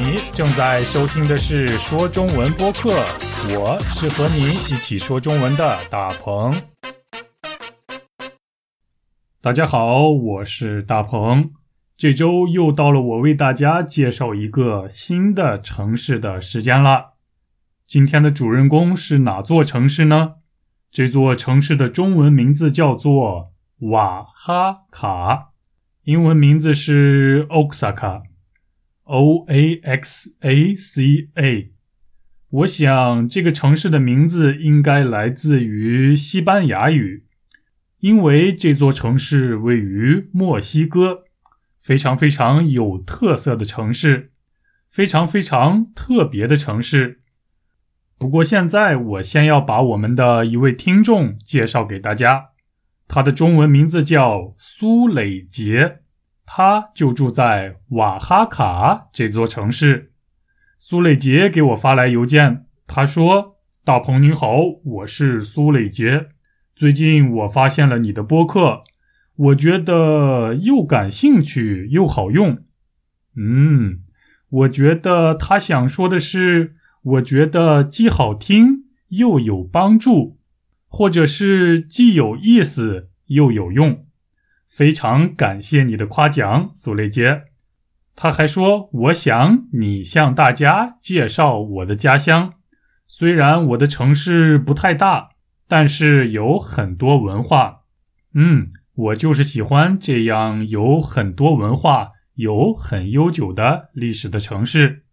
你正在收听的是说中文播客，我是和你一起说中文的大鹏。大家好，我是大鹏。这周又到了我为大家介绍一个新的城市的时间了。今天的主人公是哪座城市呢？这座城市的中文名字叫做瓦哈卡，英文名字是 Oaxaca。O A X A C A，我想这个城市的名字应该来自于西班牙语，因为这座城市位于墨西哥，非常非常有特色的城市，非常非常特别的城市。不过现在我先要把我们的一位听众介绍给大家，他的中文名字叫苏磊杰。他就住在瓦哈卡这座城市。苏磊杰给我发来邮件，他说：“大鹏您好，我是苏磊杰。最近我发现了你的播客，我觉得又感兴趣又好用。”嗯，我觉得他想说的是，我觉得既好听又有帮助，或者是既有意思又有用。非常感谢你的夸奖，苏雷杰。他还说：“我想你向大家介绍我的家乡。虽然我的城市不太大，但是有很多文化。嗯，我就是喜欢这样有很多文化、有很悠久的历史的城市。”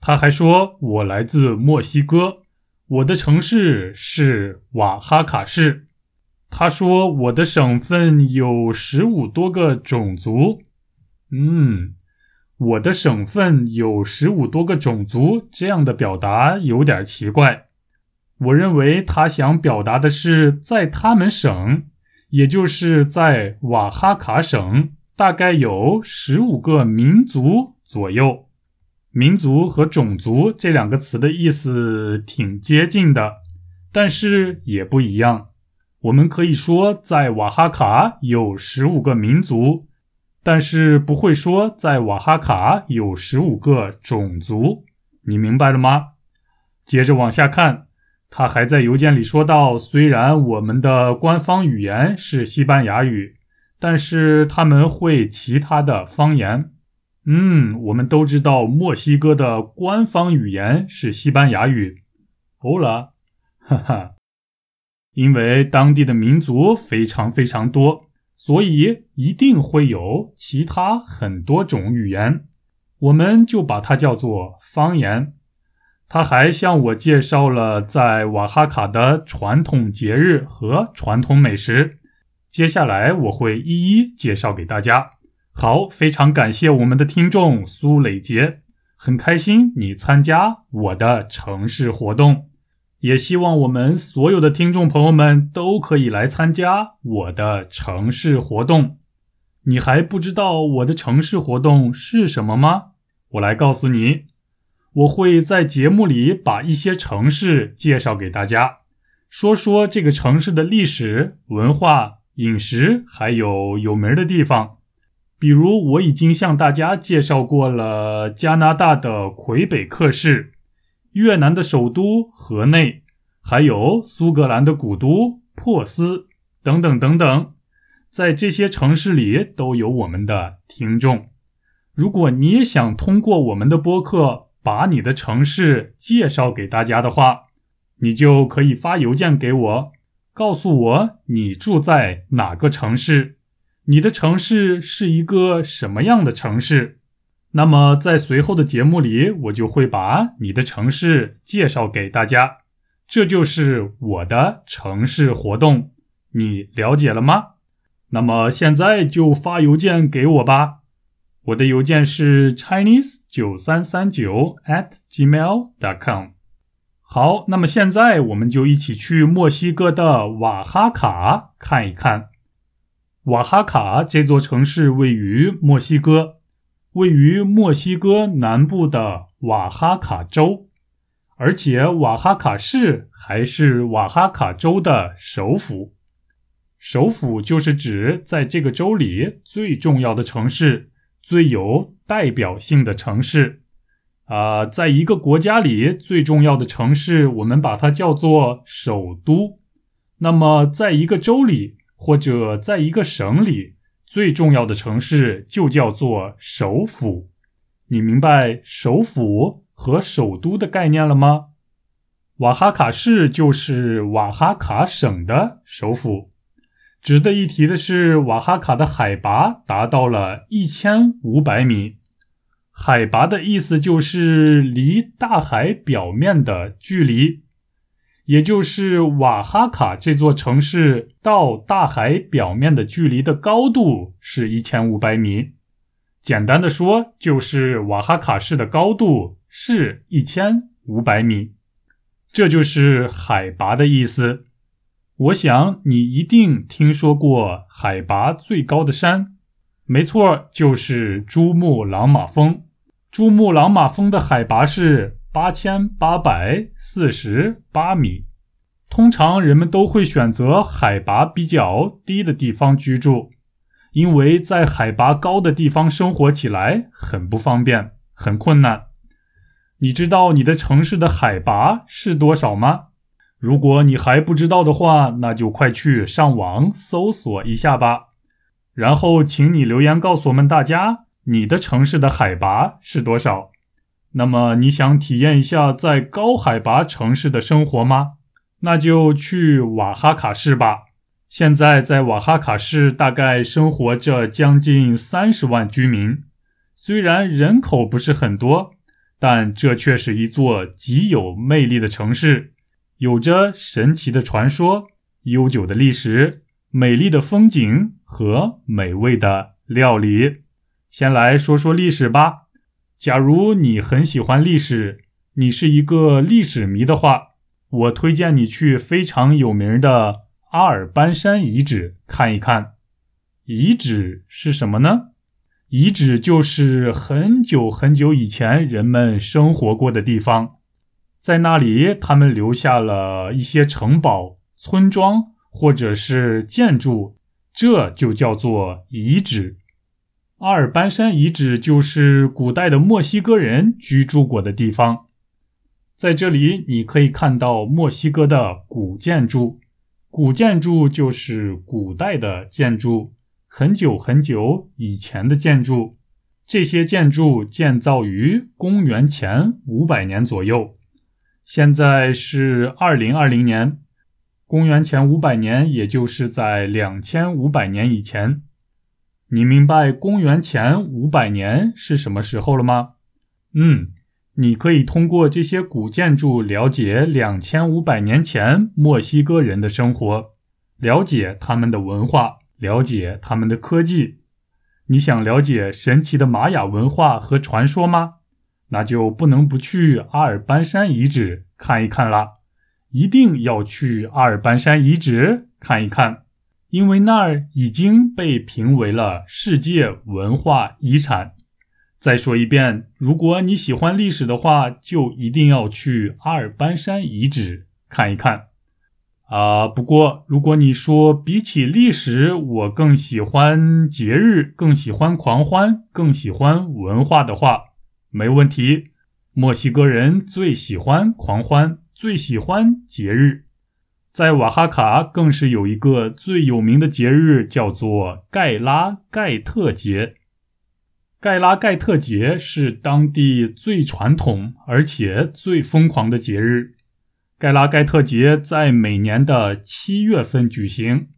他还说：“我来自墨西哥，我的城市是瓦哈卡市。”他说：“我的省份有十五多个种族。”嗯，我的省份有十五多个种族，这样的表达有点奇怪。我认为他想表达的是，在他们省，也就是在瓦哈卡省，大概有十五个民族左右。民族和种族这两个词的意思挺接近的，但是也不一样。我们可以说，在瓦哈卡有十五个民族，但是不会说在瓦哈卡有十五个种族。你明白了吗？接着往下看，他还在邮件里说到：虽然我们的官方语言是西班牙语，但是他们会其他的方言。嗯，我们都知道墨西哥的官方语言是西班牙语。欧了，哈哈。因为当地的民族非常非常多，所以一定会有其他很多种语言，我们就把它叫做方言。他还向我介绍了在瓦哈卡的传统节日和传统美食，接下来我会一一介绍给大家。好，非常感谢我们的听众苏磊杰，很开心你参加我的城市活动。也希望我们所有的听众朋友们都可以来参加我的城市活动。你还不知道我的城市活动是什么吗？我来告诉你，我会在节目里把一些城市介绍给大家，说说这个城市的历史文化、饮食，还有有名的地方。比如，我已经向大家介绍过了加拿大的魁北克市。越南的首都河内，还有苏格兰的古都珀斯等等等等，在这些城市里都有我们的听众。如果你也想通过我们的播客把你的城市介绍给大家的话，你就可以发邮件给我，告诉我你住在哪个城市，你的城市是一个什么样的城市。那么，在随后的节目里，我就会把你的城市介绍给大家。这就是我的城市活动，你了解了吗？那么现在就发邮件给我吧。我的邮件是 chinese 九三三九 at gmail dot com。好，那么现在我们就一起去墨西哥的瓦哈卡看一看。瓦哈卡这座城市位于墨西哥。位于墨西哥南部的瓦哈卡州，而且瓦哈卡市还是瓦哈卡州的首府。首府就是指在这个州里最重要的城市、最有代表性的城市。啊，在一个国家里最重要的城市，我们把它叫做首都。那么，在一个州里或者在一个省里，最重要的城市就叫做首府。你明白首府和首都的概念了吗？瓦哈卡市就是瓦哈卡省的首府。值得一提的是，瓦哈卡的海拔达到了一千五百米。海拔的意思就是离大海表面的距离，也就是瓦哈卡这座城市到大海表面的距离的高度是一千五百米。简单的说，就是瓦哈卡市的高度是一千五百米，这就是海拔的意思。我想你一定听说过海拔最高的山，没错，就是珠穆朗玛峰。珠穆朗玛峰的海拔是八千八百四十八米。通常人们都会选择海拔比较低的地方居住，因为在海拔高的地方生活起来很不方便，很困难。你知道你的城市的海拔是多少吗？如果你还不知道的话，那就快去上网搜索一下吧。然后，请你留言告诉我们大家，你的城市的海拔是多少？那么，你想体验一下在高海拔城市的生活吗？那就去瓦哈卡市吧。现在在瓦哈卡市大概生活着将近三十万居民，虽然人口不是很多，但这却是一座极有魅力的城市。有着神奇的传说、悠久的历史、美丽的风景和美味的料理。先来说说历史吧。假如你很喜欢历史，你是一个历史迷的话，我推荐你去非常有名的阿尔班山遗址看一看。遗址是什么呢？遗址就是很久很久以前人们生活过的地方。在那里，他们留下了一些城堡、村庄或者是建筑，这就叫做遗址。阿尔班山遗址就是古代的墨西哥人居住过的地方。在这里，你可以看到墨西哥的古建筑。古建筑就是古代的建筑，很久很久以前的建筑。这些建筑建造于公元前五百年左右。现在是二零二零年，公元前五百年，也就是在两千五百年以前。你明白公元前五百年是什么时候了吗？嗯，你可以通过这些古建筑了解两千五百年前墨西哥人的生活，了解他们的文化，了解他们的科技。你想了解神奇的玛雅文化和传说吗？那就不能不去阿尔班山遗址看一看了，一定要去阿尔班山遗址看一看，因为那儿已经被评为了世界文化遗产。再说一遍，如果你喜欢历史的话，就一定要去阿尔班山遗址看一看。啊，不过如果你说比起历史，我更喜欢节日，更喜欢狂欢，更喜欢文化的话。没问题，墨西哥人最喜欢狂欢，最喜欢节日。在瓦哈卡更是有一个最有名的节日，叫做盖拉盖特节。盖拉盖特节是当地最传统而且最疯狂的节日。盖拉盖特节在每年的七月份举行。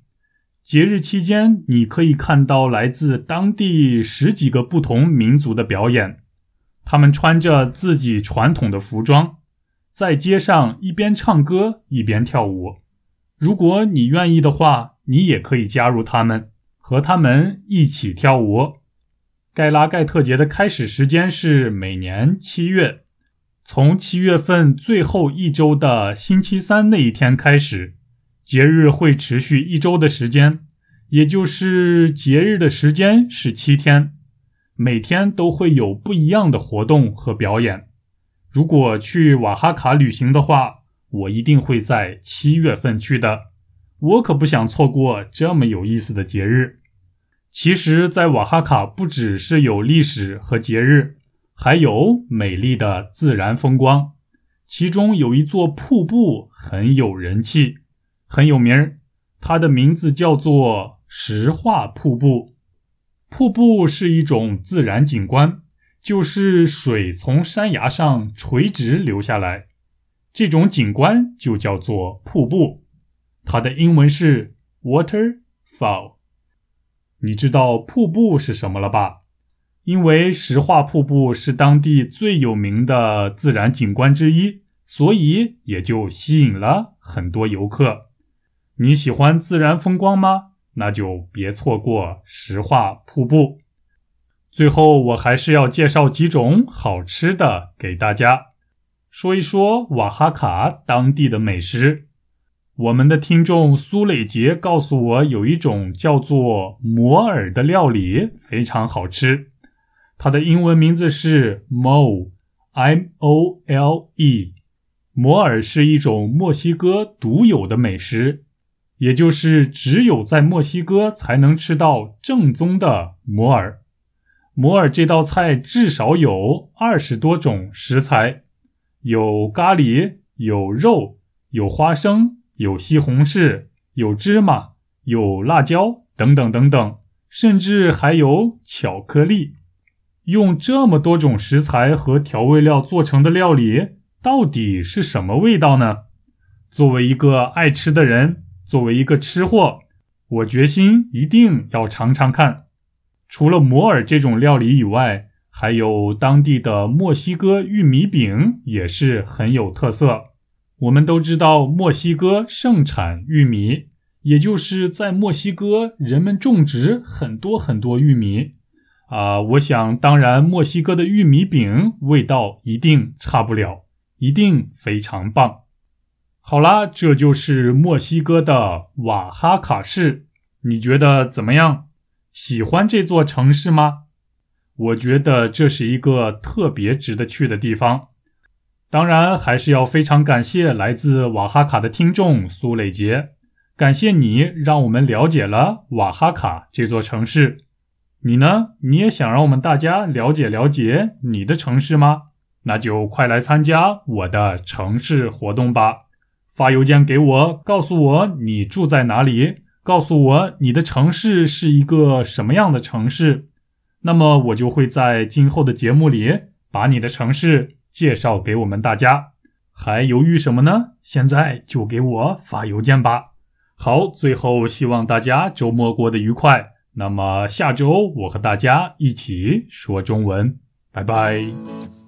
节日期间，你可以看到来自当地十几个不同民族的表演。他们穿着自己传统的服装，在街上一边唱歌一边跳舞。如果你愿意的话，你也可以加入他们，和他们一起跳舞。盖拉盖特节的开始时间是每年七月，从七月份最后一周的星期三那一天开始，节日会持续一周的时间，也就是节日的时间是七天。每天都会有不一样的活动和表演。如果去瓦哈卡旅行的话，我一定会在七月份去的。我可不想错过这么有意思的节日。其实，在瓦哈卡不只是有历史和节日，还有美丽的自然风光。其中有一座瀑布很有人气，很有名儿，它的名字叫做石化瀑布。瀑布是一种自然景观，就是水从山崖上垂直流下来，这种景观就叫做瀑布。它的英文是 waterfall。你知道瀑布是什么了吧？因为石化瀑布是当地最有名的自然景观之一，所以也就吸引了很多游客。你喜欢自然风光吗？那就别错过石化瀑布。最后，我还是要介绍几种好吃的给大家，说一说瓦哈卡当地的美食。我们的听众苏磊杰告诉我，有一种叫做摩尔的料理非常好吃。它的英文名字是 Mole，M O L E。摩尔是一种墨西哥独有的美食，也就是只有在墨西哥才能吃到正宗的摩尔。摩尔这道菜至少有二十多种食材，有咖喱，有肉，有花生，有西红柿，有芝麻，有辣椒，等等等等，甚至还有巧克力。用这么多种食材和调味料做成的料理，到底是什么味道呢？作为一个爱吃的人，作为一个吃货，我决心一定要尝尝看。除了摩尔这种料理以外，还有当地的墨西哥玉米饼也是很有特色。我们都知道，墨西哥盛产玉米，也就是在墨西哥，人们种植很多很多玉米。啊，我想当然，墨西哥的玉米饼味道一定差不了，一定非常棒。好啦，这就是墨西哥的瓦哈卡市，你觉得怎么样？喜欢这座城市吗？我觉得这是一个特别值得去的地方。当然，还是要非常感谢来自瓦哈卡的听众苏磊杰，感谢你让我们了解了瓦哈卡这座城市。你呢？你也想让我们大家了解了解你的城市吗？那就快来参加我的城市活动吧！发邮件给我，告诉我你住在哪里，告诉我你的城市是一个什么样的城市。那么我就会在今后的节目里把你的城市介绍给我们大家。还犹豫什么呢？现在就给我发邮件吧！好，最后希望大家周末过得愉快。那么下周我和大家一起说中文，拜拜。